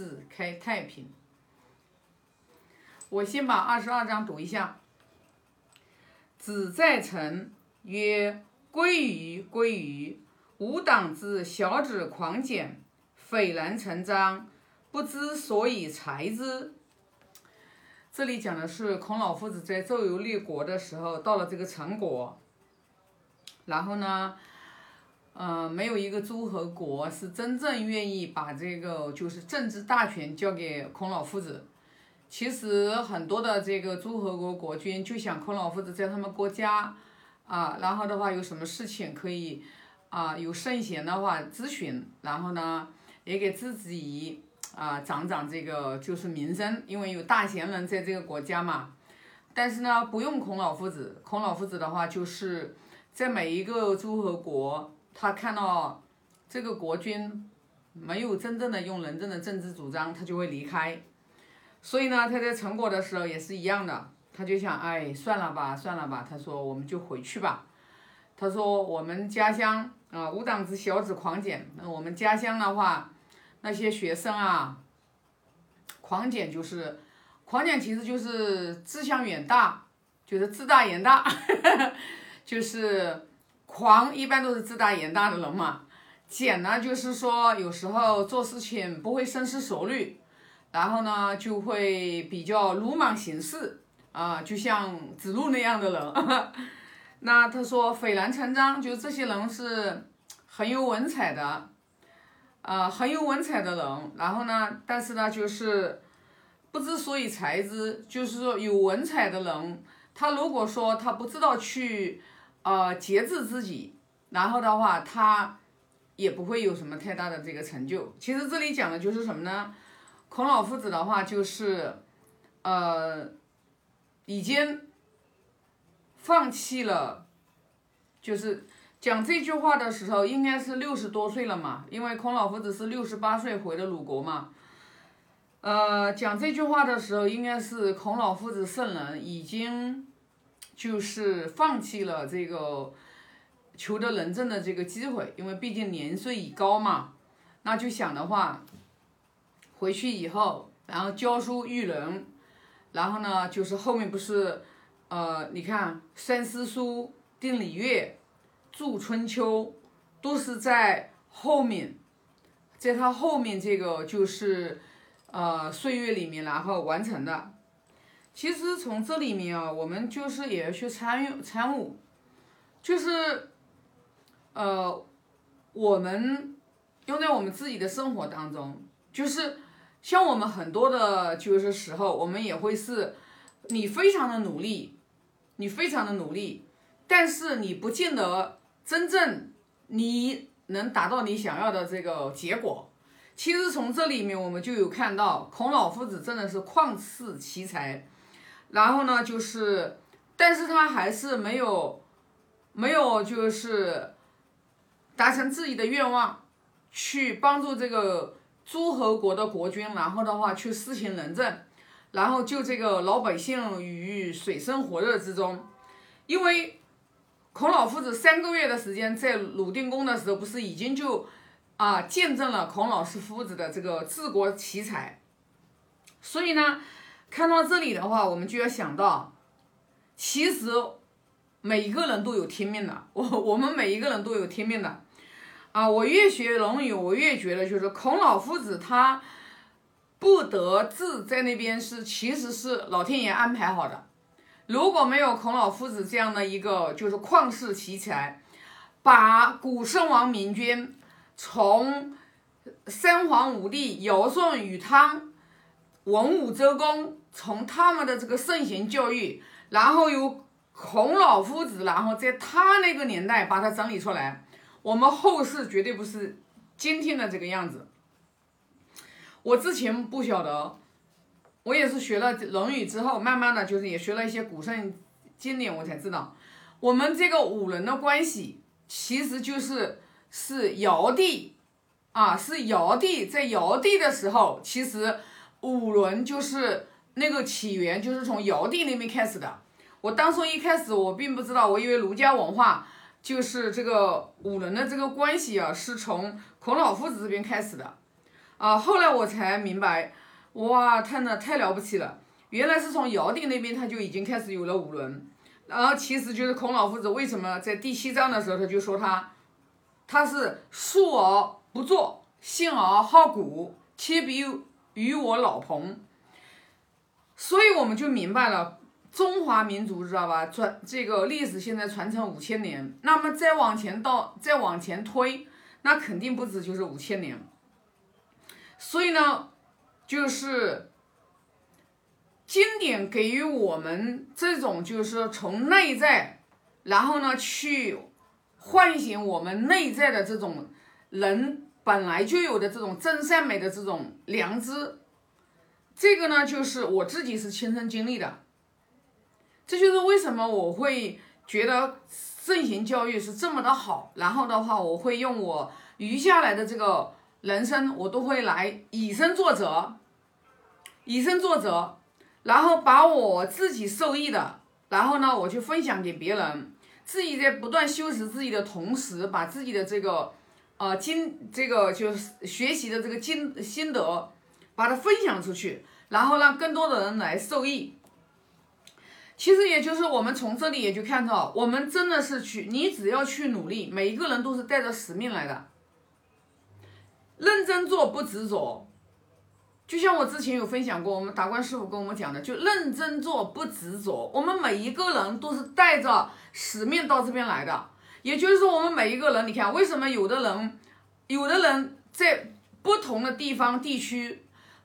世开太平。我先把二十二章读一下。子在臣曰：“归于，归于！吾党之小子狂简，斐然成章，不知所以裁之。”这里讲的是孔老夫子在周游列国的时候，到了这个陈国，然后呢，呃，没有一个诸侯国是真正愿意把这个就是政治大权交给孔老夫子。其实很多的这个诸侯国国君就想孔老夫子在他们国家，啊，然后的话有什么事情可以，啊，有圣贤的话咨询，然后呢也给自己啊长长这个就是名声，因为有大贤人在这个国家嘛。但是呢不用孔老夫子，孔老夫子的话就是在每一个诸侯国，他看到这个国君没有真正的用仁政的政治主张，他就会离开。所以呢，他在成果的时候也是一样的，他就想，哎，算了吧，算了吧。他说，我们就回去吧。他说，我们家乡啊，无党之小子狂简。那我们家乡的话，那些学生啊，狂简就是，狂简其实就是志向远大，就是志大言大，就是狂一般都是自大言大的人嘛。简呢，就是说有时候做事情不会深思熟虑。然后呢，就会比较鲁莽行事啊，就像子路那样的人。那他说斐然成章，就这些人是很有文采的，啊，很有文采的人。然后呢，但是呢，就是不知所以才知，就是说有文采的人，他如果说他不知道去呃节制自己，然后的话，他也不会有什么太大的这个成就。其实这里讲的就是什么呢？孔老夫子的话就是，呃，已经放弃了，就是讲这句话的时候，应该是六十多岁了嘛，因为孔老夫子是六十八岁回的鲁国嘛。呃，讲这句话的时候，应该是孔老夫子圣人已经就是放弃了这个求得人证的这个机会，因为毕竟年岁已高嘛，那就想的话。回去以后，然后教书育人，然后呢，就是后面不是，呃，你看《三思书》《定礼乐》《著春秋》，都是在后面，在他后面这个就是，呃，岁月里面然后完成的。其实从这里面啊，我们就是也要去参与参悟，就是，呃，我们用在我们自己的生活当中，就是。像我们很多的，就是时候，我们也会是，你非常的努力，你非常的努力，但是你不见得真正你能达到你想要的这个结果。其实从这里面我们就有看到，孔老夫子真的是旷世奇才，然后呢，就是，但是他还是没有，没有就是达成自己的愿望，去帮助这个。诸侯国的国君，然后的话去施行仁政，然后救这个老百姓于水深火热之中。因为孔老夫子三个月的时间在鲁定公的时候，不是已经就啊见证了孔老师夫子的这个治国奇才。所以呢，看到这里的话，我们就要想到，其实每一个人都有天命的，我我们每一个人都有天命的。啊，我越学《论语》，我越觉得就是孔老夫子他不得志在那边是，其实是老天爷安排好的。如果没有孔老夫子这样的一个就是旷世奇才，把古圣王明君从三皇五帝尧舜禹汤文武周公，从他们的这个圣贤教育，然后由孔老夫子，然后在他那个年代把它整理出来。我们后世绝对不是今天的这个样子。我之前不晓得，我也是学了《论语》之后，慢慢的就是也学了一些古圣经典，我才知道，我们这个五伦的关系，其实就是是尧帝啊，是尧帝在尧帝的时候，其实五伦就是那个起源，就是从尧帝那边开始的。我当初一开始我并不知道，我以为儒家文化。就是这个五伦的这个关系啊，是从孔老夫子这边开始的，啊，后来我才明白，哇，太那太了不起了，原来是从尧帝那边他就已经开始有了五伦，然后其实就是孔老夫子为什么在第七章的时候他就说他，他是述而不作，信而好古，切比与我老彭，所以我们就明白了。中华民族知道吧？传这个历史现在传承五千年，那么再往前到再往前推，那肯定不止就是五千年。所以呢，就是经典给予我们这种就是从内在，然后呢去唤醒我们内在的这种人本来就有的这种真善美的这种良知。这个呢，就是我自己是亲身经历的。这就是为什么我会觉得圣贤教育是这么的好，然后的话，我会用我余下来的这个人生，我都会来以身作则，以身作则，然后把我自己受益的，然后呢，我去分享给别人，自己在不断修持自己的同时，把自己的这个啊经这个就是学习的这个经心得，把它分享出去，然后让更多的人来受益。其实也就是我们从这里也就看到，我们真的是去，你只要去努力，每一个人都是带着使命来的，认真做不执着。就像我之前有分享过，我们达观师傅跟我们讲的，就认真做不执着。我们每一个人都是带着使命到这边来的，也就是说，我们每一个人，你看为什么有的人，有的人在不同的地方地区，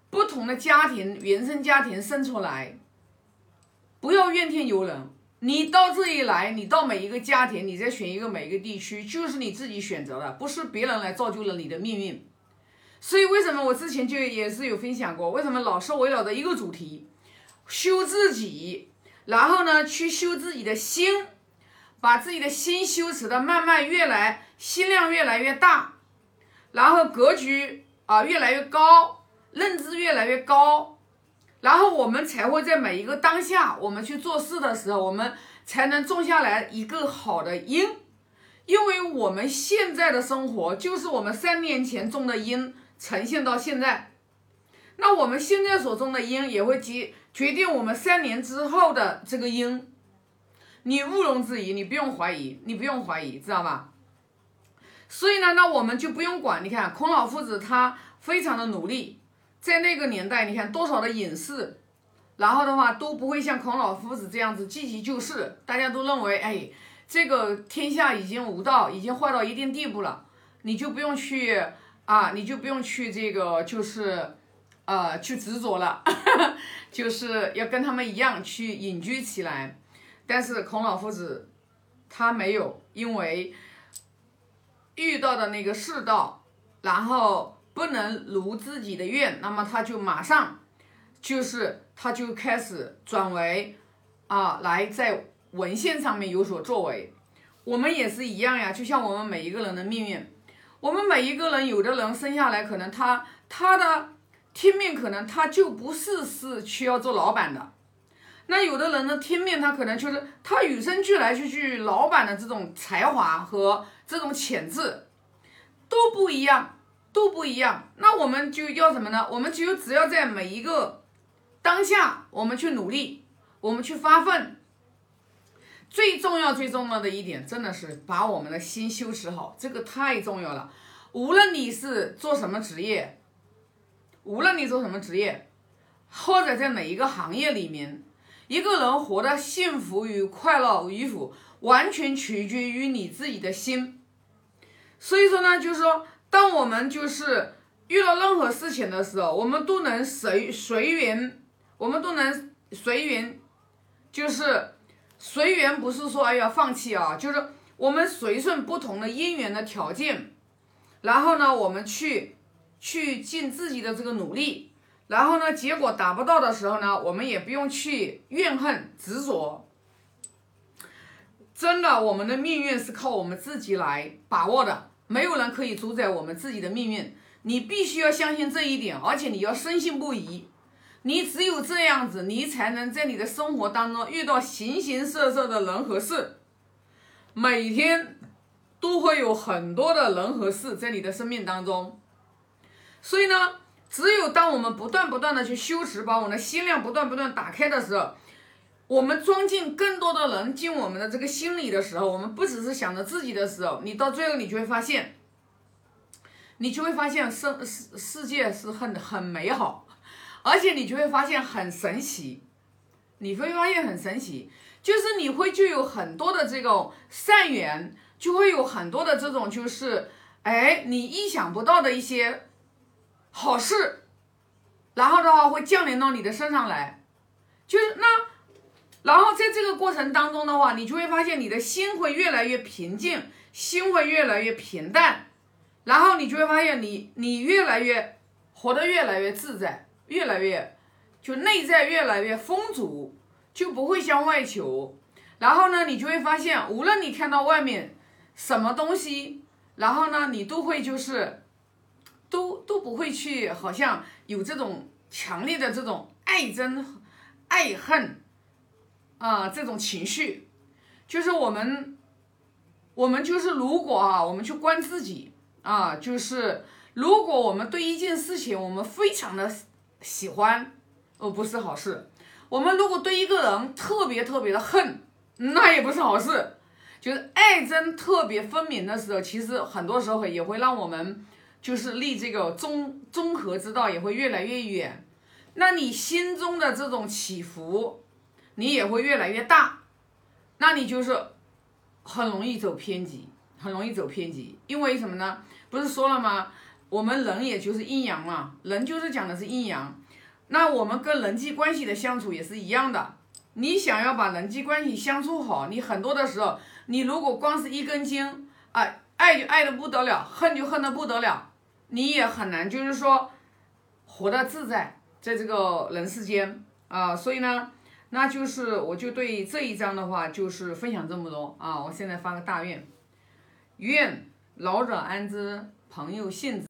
不同的家庭原生家庭生出来。不要怨天尤人，你到这里来，你到每一个家庭，你再选一个每一个地区，就是你自己选择的，不是别人来造就了你的命运。所以为什么我之前就也是有分享过，为什么老是围绕着一个主题，修自己，然后呢去修自己的心，把自己的心修持的慢慢越来心量越来越大，然后格局啊越来越高，认知越来越高。然后我们才会在每一个当下，我们去做事的时候，我们才能种下来一个好的因，因为我们现在的生活就是我们三年前种的因呈现到现在，那我们现在所种的因也会决决定我们三年之后的这个因，你毋庸置疑，你不用怀疑，你不用怀疑，知道吧？所以呢，那我们就不用管，你看孔老夫子他非常的努力。在那个年代，你看多少的隐士，然后的话都不会像孔老夫子这样子积极救世。大家都认为，哎，这个天下已经无道，已经坏到一定地步了，你就不用去啊，你就不用去这个，就是呃，去执着了，就是要跟他们一样去隐居起来。但是孔老夫子他没有，因为遇到的那个世道，然后。不能如自己的愿，那么他就马上，就是他就开始转为啊，来在文献上面有所作为。我们也是一样呀，就像我们每一个人的命运，我们每一个人，有的人生下来可能他他的天命可能他就不是是需要做老板的，那有的人呢天命他可能就是他与生俱来就具老板的这种才华和这种潜质都不一样。都不一样，那我们就要什么呢？我们就只要在每一个当下，我们去努力，我们去发奋。最重要、最重要的一点，真的是把我们的心修持好，这个太重要了。无论你是做什么职业，无论你做什么职业，或者在哪一个行业里面，一个人活得幸福与快乐与否，完全取决于你自己的心。所以说呢，就是说。当我们就是遇到任何事情的时候，我们都能随随缘，我们都能随缘，就是随缘，不是说哎呀放弃啊，就是我们随顺不同的因缘的条件，然后呢，我们去去尽自己的这个努力，然后呢，结果达不到的时候呢，我们也不用去怨恨执着，真的，我们的命运是靠我们自己来把握的。没有人可以主宰我们自己的命运，你必须要相信这一点，而且你要深信不疑。你只有这样子，你才能在你的生活当中遇到形形色色的人和事，每天都会有很多的人和事在你的生命当中。所以呢，只有当我们不断不断的去修持，把我们的心量不断不断打开的时候，我们装进更多的人进我们的这个心里的时候，我们不只是想着自己的时候，你到最后你就会发现，你就会发现世世世界是很很美好，而且你就会发现很神奇，你会发现很神奇，就是你会就有很多的这种善缘，就会有很多的这种就是哎你意想不到的一些。好事，然后的话会降临到你的身上来，就是那，然后在这个过程当中的话，你就会发现你的心会越来越平静，心会越来越平淡，然后你就会发现你你越来越活得越来越自在，越来越就内在越来越丰足，就不会向外求。然后呢，你就会发现，无论你看到外面什么东西，然后呢，你都会就是。都都不会去，好像有这种强烈的这种爱憎、爱恨啊这种情绪，就是我们，我们就是如果啊，我们去观自己啊，就是如果我们对一件事情我们非常的喜欢，哦，不是好事；我们如果对一个人特别特别的恨，那也不是好事。就是爱憎特别分明的时候，其实很多时候也会让我们。就是离这个综综合之道也会越来越远，那你心中的这种起伏，你也会越来越大，那你就是很容易走偏激，很容易走偏激。因为什么呢？不是说了吗？我们人也就是阴阳嘛，人就是讲的是阴阳。那我们跟人际关系的相处也是一样的。你想要把人际关系相处好，你很多的时候，你如果光是一根筋，啊，爱就爱的不得了，恨就恨的不得了。你也很难，就是说活得自在，在这个人世间啊，所以呢，那就是我就对这一章的话，就是分享这么多啊。我现在发个大愿，愿老者安之，朋友信之。